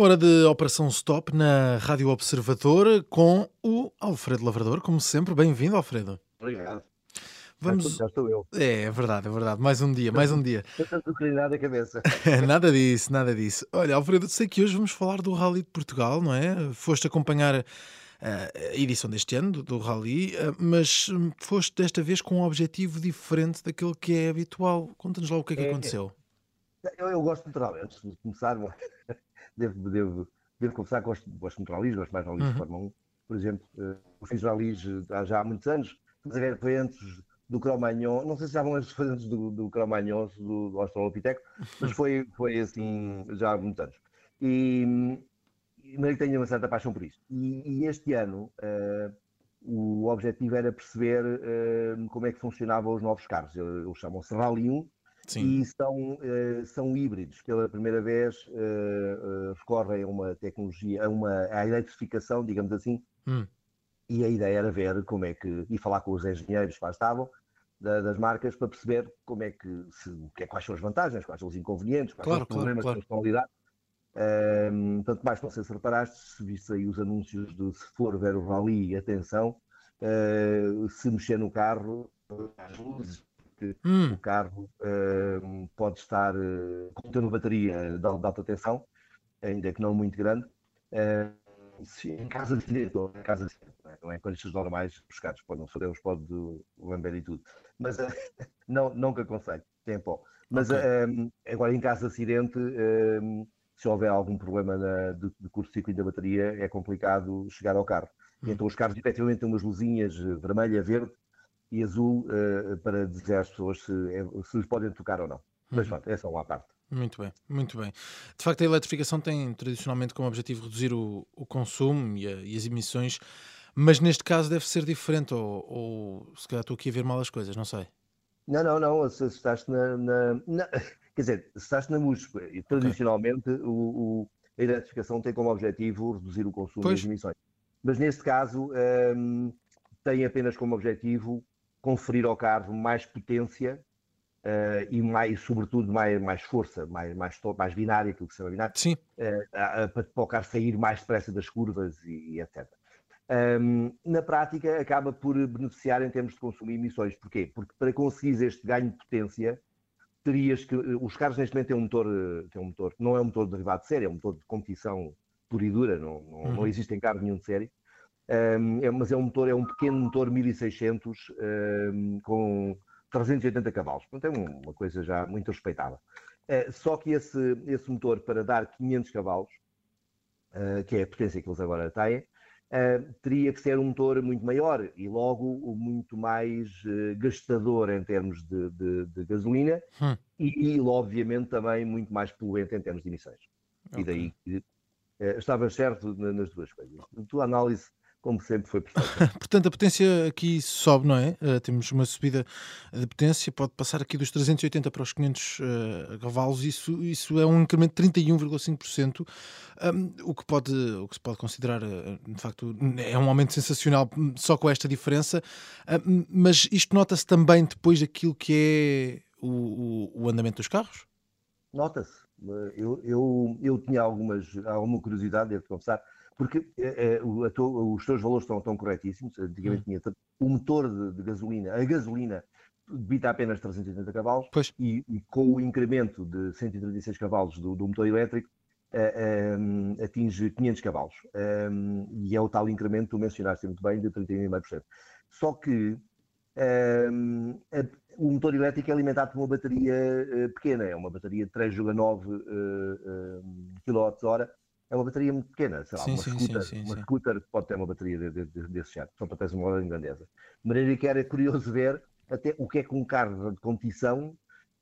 hora de Operação Stop na Rádio Observador com o Alfredo Lavrador, como sempre. Bem-vindo, Alfredo. Obrigado. Vamos... Já estou eu. É, é verdade, é verdade. Mais um dia, mais um dia. Tanta a cabeça. nada disso, nada disso. Olha, Alfredo, sei que hoje vamos falar do Rally de Portugal, não é? Foste acompanhar uh, a edição deste ano do, do Rally, uh, mas hum, foste desta vez com um objetivo diferente daquele que é habitual. Conta-nos lá o que é que É, aconteceu. Eu, eu gosto de rally. Antes de começar, devo, devo, devo confessar que gosto, gosto de rallies, gosto mais de rallies Uhum. de Fórmula 1. Por exemplo, eh, eu fiz rallies eh, há já há muitos anos. Fazer foi antes do Cromagnon. Não sei se já vão antes, do, do Cromagnon, do, do Australopiteco, mas foi, foi assim já há muitos anos. E, mas tenho uma certa paixão por isto. E, e este ano eh, o objetivo era perceber eh, como é que funcionavam os novos carros. Eles chamam-se Rally 1 Sim. e são, eh, são híbridos. Pela primeira vez eh, eh, recorrem a uma tecnologia, a uma à eletrificação, digamos assim, Hum. e a ideia era ver como é que, e falar com os engenheiros que lá estavam, da- das marcas, para perceber como é que, se, é, quais são as vantagens, quais são os inconvenientes, quais Claro, são os claro, problemas claro. que eles estão a lidar. Ahm, tanto mais, não sei se reparaste, se viste aí os anúncios de se for ver o rally, atenção, eh, se mexer no carro, as luzes, porque Hum. o carro ahm, pode estar com uma bateria de, alta tensão, ainda que não muito grande, eh, se- em casa de diretor, em casa de não é? não é condições normais buscados, pode não ser Deus, pode lamber e tudo, mas eh, não, que aconselho, tem pó. Mas Ok. ahm, agora em caso de acidente, se houver algum problema na- de, de curto-circuito da bateria, é complicado chegar ao carro. Hum. Então os carros efetivamente têm umas luzinhas eh, vermelha, verde e azul eh, para dizer às pessoas se, é- se lhes podem tocar ou não. Mas Uhum. pronto, é só uma parte. Muito bem, muito bem. De facto, a eletrificação tem tradicionalmente como objetivo reduzir o, o consumo e, a- e as emissões, mas neste caso deve ser diferente, ou, ou se calhar estou aqui a ver mal as coisas, não sei. Não, não, não, se, se estás na, na- na- Quer dizer, se estás na MUSP, e tradicionalmente o, o- a eletrificação tem como objetivo reduzir o consumo Pois. e as emissões. Mas neste caso hum, tem apenas como objetivo conferir ao carro mais potência eh, e mais, sobretudo, mais, mais força, mais, mais, mais binária, aquilo que se chama binário, Sim, a- para, para o carro sair mais depressa das curvas e, e etc. Hum, na prática, acaba por beneficiar em termos de consumo e emissões. Porquê? Porque para conseguires este ganho de potência, terias que. eh, Os carros neste momento têm um motor, têm um motor não é um motor derivado de série, é um motor de competição pura e dura, não, não, Uhum. não existe em carro nenhum de série. É- mas é um motor, é um pequeno motor 1600 hum, com 380 cavalos. Portanto, é um- uma coisa já muito respeitável. Eh, só que esse, esse motor, para dar 500 cavalos, eh, que é a potência que eles agora têm, eh, teria que ser um motor muito maior e logo muito mais gastador em termos de, de- de gasolina Hum. e, e, obviamente, também muito mais poluente em termos de emissões. E Ok. daí eh, estavas certo na- nas duas coisas. A tua análise, como sempre, foi perfeita. Portanto, a potência aqui sobe, não é? Eh, temos uma subida de potência, pode passar aqui dos 380 para os 500 eh, cavalos, isso, isso é um incremento de 31,5%, hum, o, que pode, o que se pode considerar, eh, de facto, é um aumento sensacional hum, só com esta diferença, mas isto nota-se também depois daquilo que é o, o- o andamento dos carros? Nota-se. Eu, eu, eu tinha algumas, alguma curiosidade, devo confessar, porque a tua- os teus valores estão, estão corretíssimos. Antigamente tinha t- o motor de, de gasolina, a gasolina debita apenas 380 cavalos Pois. e, e com o incremento de 136 cavalos do, do motor elétrico eh, atinge 500 cavalos. E é o tal incremento que tu mencionaste muito bem de 31,5%. Só que o motor elétrico é alimentado por uma bateria pequena, é uma bateria de 3,9 kWh. É uma bateria muito pequena, sei lá, Sim, uma, sim, scooter, sim, uma scooter pode ter uma bateria de, de, de, desse género, só para teres uma ordem de grandeza. De maneira que era curioso ver até o que é que um carro de competição,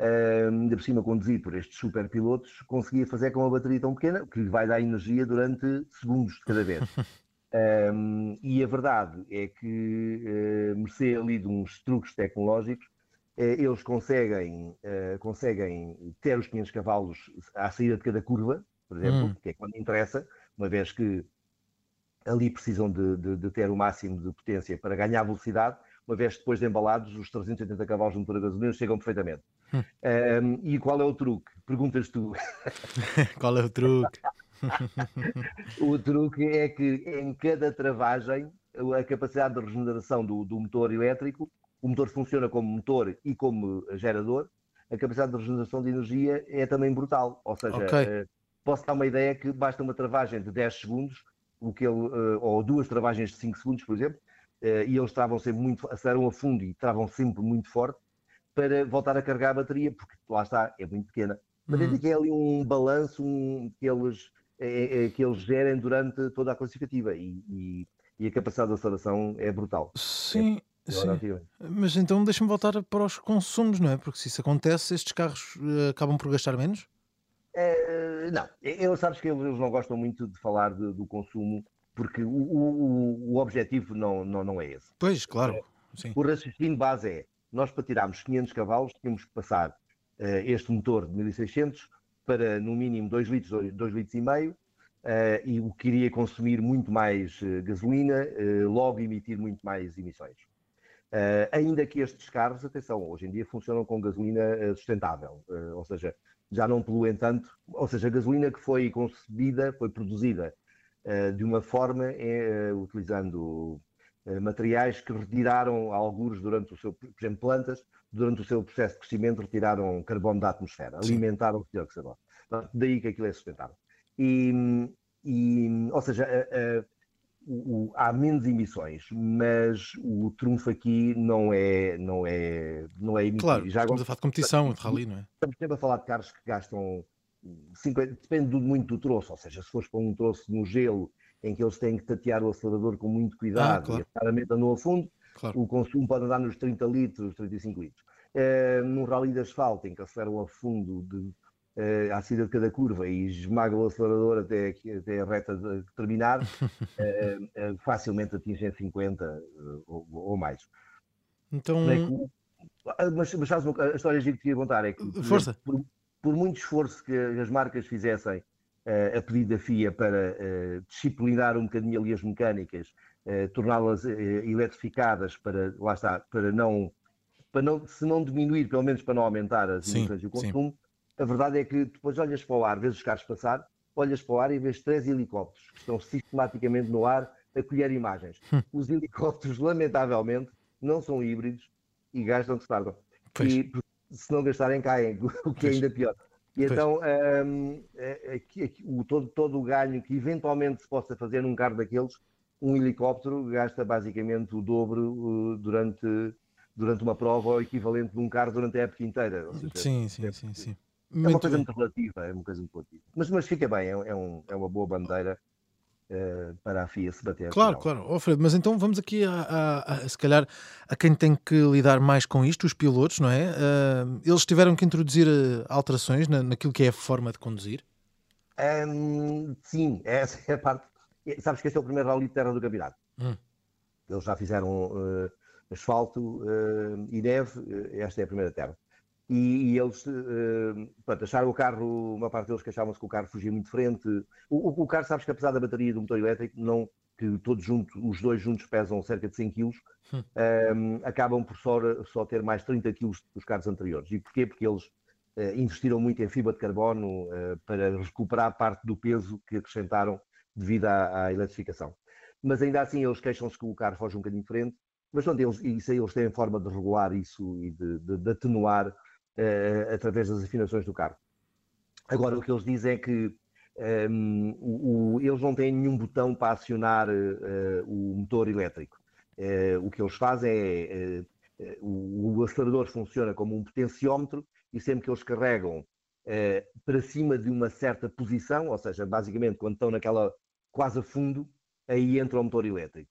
ahm, ainda por cima conduzido por estes super pilotos, conseguia fazer com uma bateria tão pequena, que lhe vai dar energia durante segundos de cada vez. Um, e a verdade é que, uh, mercê ali de uns truques tecnológicos, uh, eles conseguem, uh, conseguem ter os 500 cavalos à saída de cada curva, por exemplo, Hum. que é quando interessa, uma vez que ali precisam de, de- de ter o máximo de potência para ganhar velocidade, uma vez depois de embalados, os 380 cavalos de motor a gasolina chegam perfeitamente. Hum. Um, e qual é o truque? Perguntas tu. Qual é o truque? o truque é que em cada travagem, a capacidade de regeneração do, do motor elétrico, o motor funciona como motor e como gerador, a capacidade de regeneração de energia é também brutal. Ou seja, okay. Posso dar uma ideia que basta uma travagem de 10 segundos, o que ele, uh, ou duas travagens de 5 segundos, por exemplo, uh, e eles travam sempre muito, aceleram a fundo e travam sempre muito forte para voltar a carregar a bateria, porque lá está, é muito pequena. Mas uhum. que é ali um balanço um, que, eles, é, é, que eles gerem durante toda a classificativa e, e, e a capacidade de aceleração é brutal. Sim, é Sim. Mas então deixa-me voltar para os consumos, não é? Porque se isso acontece, estes carros uh, acabam por gastar menos? É, não, eu sabes que eles não gostam muito de falar de, do consumo, porque o, o, o objetivo não, não, não é esse. Pois, claro. É, o raciocínio base é, nós para tirarmos 500 cavalos tínhamos que passar uh, este motor de 1600 para no mínimo 2 litros, 2 litros e meio, uh, e o que iria consumir muito mais gasolina, logo emitir muito mais emissões. Ainda que estes carros, atenção, hoje em dia funcionam com gasolina sustentável, ou seja, já não poluem tanto, ou seja, a gasolina que foi concebida, foi produzida de uma forma utilizando materiais que retiraram alguns durante o seu, por exemplo, plantas, durante o seu processo de crescimento, retiraram carbono da atmosfera, alimentaram o dióxido de carbono. Daí que aquilo é sustentável. E, e ou seja, o, o, há menos emissões, mas o trunfo aqui não é, não é, não é emitir. Claro, Já estamos a falar de competição, de rally, não é? Estamos sempre a falar de carros que gastam 50, depende muito do troço, ou seja, se fores para um troço no gelo em que eles têm que tatear o acelerador com muito cuidado ah, claro. e claramente andam a fundo, claro. o consumo pode andar nos 30 litros, 35 litros. É, num rally de asfalto, em que aceleram a fundo de uh, à saída de cada curva e esmaga o acelerador até, até a reta de terminar, uh, uh, facilmente atingem 50 ou, ou, mais. Então. É mas, mas sabes, a história que te queria contar é que Força. Por, por muito esforço que as marcas fizessem a pedido da FIA para disciplinar um bocadinho ali as mecânicas, torná-las eletrificadas para, lá está, para não, para não, se não diminuir, pelo menos para não aumentar as emissões e o consumo, a verdade é que depois olhas para o ar, vês os carros passar, olhas para o ar e vês três helicópteros que estão sistematicamente no ar a colher imagens. Hum. Os helicópteros, lamentavelmente, não são híbridos e gastam que se tardam. E se não gastarem, caem, o que é ainda pior. E então, um, é, é, é, o, todo, todo o ganho que eventualmente se possa fazer num carro daqueles, um helicóptero gasta basicamente o dobro uh, durante, durante uma prova ou equivalente de um carro durante a época inteira. Seja, sim, sim, é, sim, sim. É uma coisa muito relativa, é uma coisa muito relativa. Mas, mas fica bem, é, é, um, é uma boa bandeira uh, para a FIA se bater. Claro, claro. Oh, Fred, mas então vamos aqui a, a, a, se calhar a quem tem que lidar mais com isto, os pilotos, não é? Uh, eles tiveram que introduzir eh, alterações na, naquilo que é a forma de conduzir? Um, sim, essa é a parte. Sabes que este é o primeiro rally de terra do campeonato. Hum. Eles já fizeram uh, asfalto e neve, esta é a primeira terra e, e eles uh, pronto, acharam o carro, uma parte deles queixavam-se que o carro fugia muito de frente. O, o, o, carro, sabes que apesar da bateria do motor elétrico, não, que todos juntos, os dois juntos pesam cerca de 100 kg, hum. um, ehm, acabam por só, só ter mais 30 kg dos carros anteriores. E porquê? Porque eles uh, investiram muito em fibra de carbono uh, para recuperar parte do peso que acrescentaram devido à, à eletrificação. Mas ainda assim eles queixam-se que o carro foge um bocadinho de frente, mas pronto, eles, isso aí eles têm forma de regular isso e de, de, de atenuar uh, através das afinações do carro. Agora, o que eles dizem é que um, ehm, o, o, eles não têm nenhum botão para acionar uh, o motor elétrico. Uh, o que eles fazem é o, o, acelerador funciona como um potenciómetro e sempre que eles carregam para cima de uma certa posição, ou seja, basicamente quando estão naquela quase a fundo, aí entra o motor elétrico.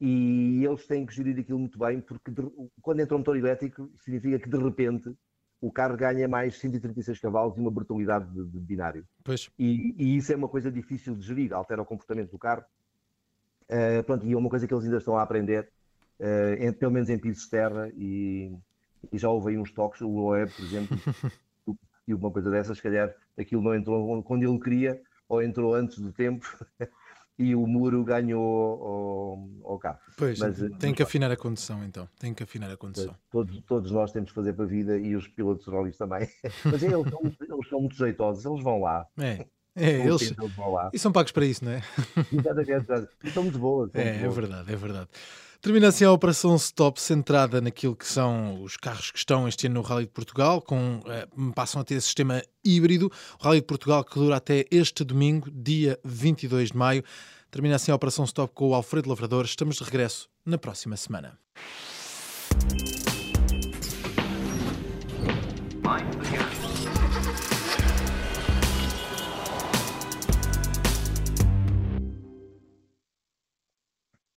E eles têm que gerir aquilo muito bem, porque de, quando entra o motor elétrico, significa que de repente o carro ganha mais 136 cavalos e uma brutalidade de, de binário. Pois. E, e, isso é uma coisa difícil de gerir, altera o comportamento do carro. Uh, pronto, e é uma coisa que eles ainda estão a aprender, uh, em, pelo menos em pisos de terra, e, e, já houve aí uns toques, o Loeb, por exemplo, e uma coisa dessas, se calhar aquilo não entrou quando ele queria, ou entrou antes do tempo, e o muro ganhou ao, ao carro. Pois, mas, tem que afinar a condução então, tem que afinar a condução. Todos, todos nós temos que fazer para a vida e os pilotos de rallies também. mas eles são, eles são muito jeitosos, eles vão lá. É. É, eles... E são pagos para isso, não é? Exatamente, são muito boas. É, é verdade, é verdade. Termina assim a operação Stop centrada naquilo que são os carros que estão este ano no Rally de Portugal, com, eh, passam a ter sistema híbrido. O Rally de Portugal que dura até este domingo, dia 22 de maio. Termina assim a operação Stop com o Alfredo Lavrador. Estamos de regresso na próxima semana.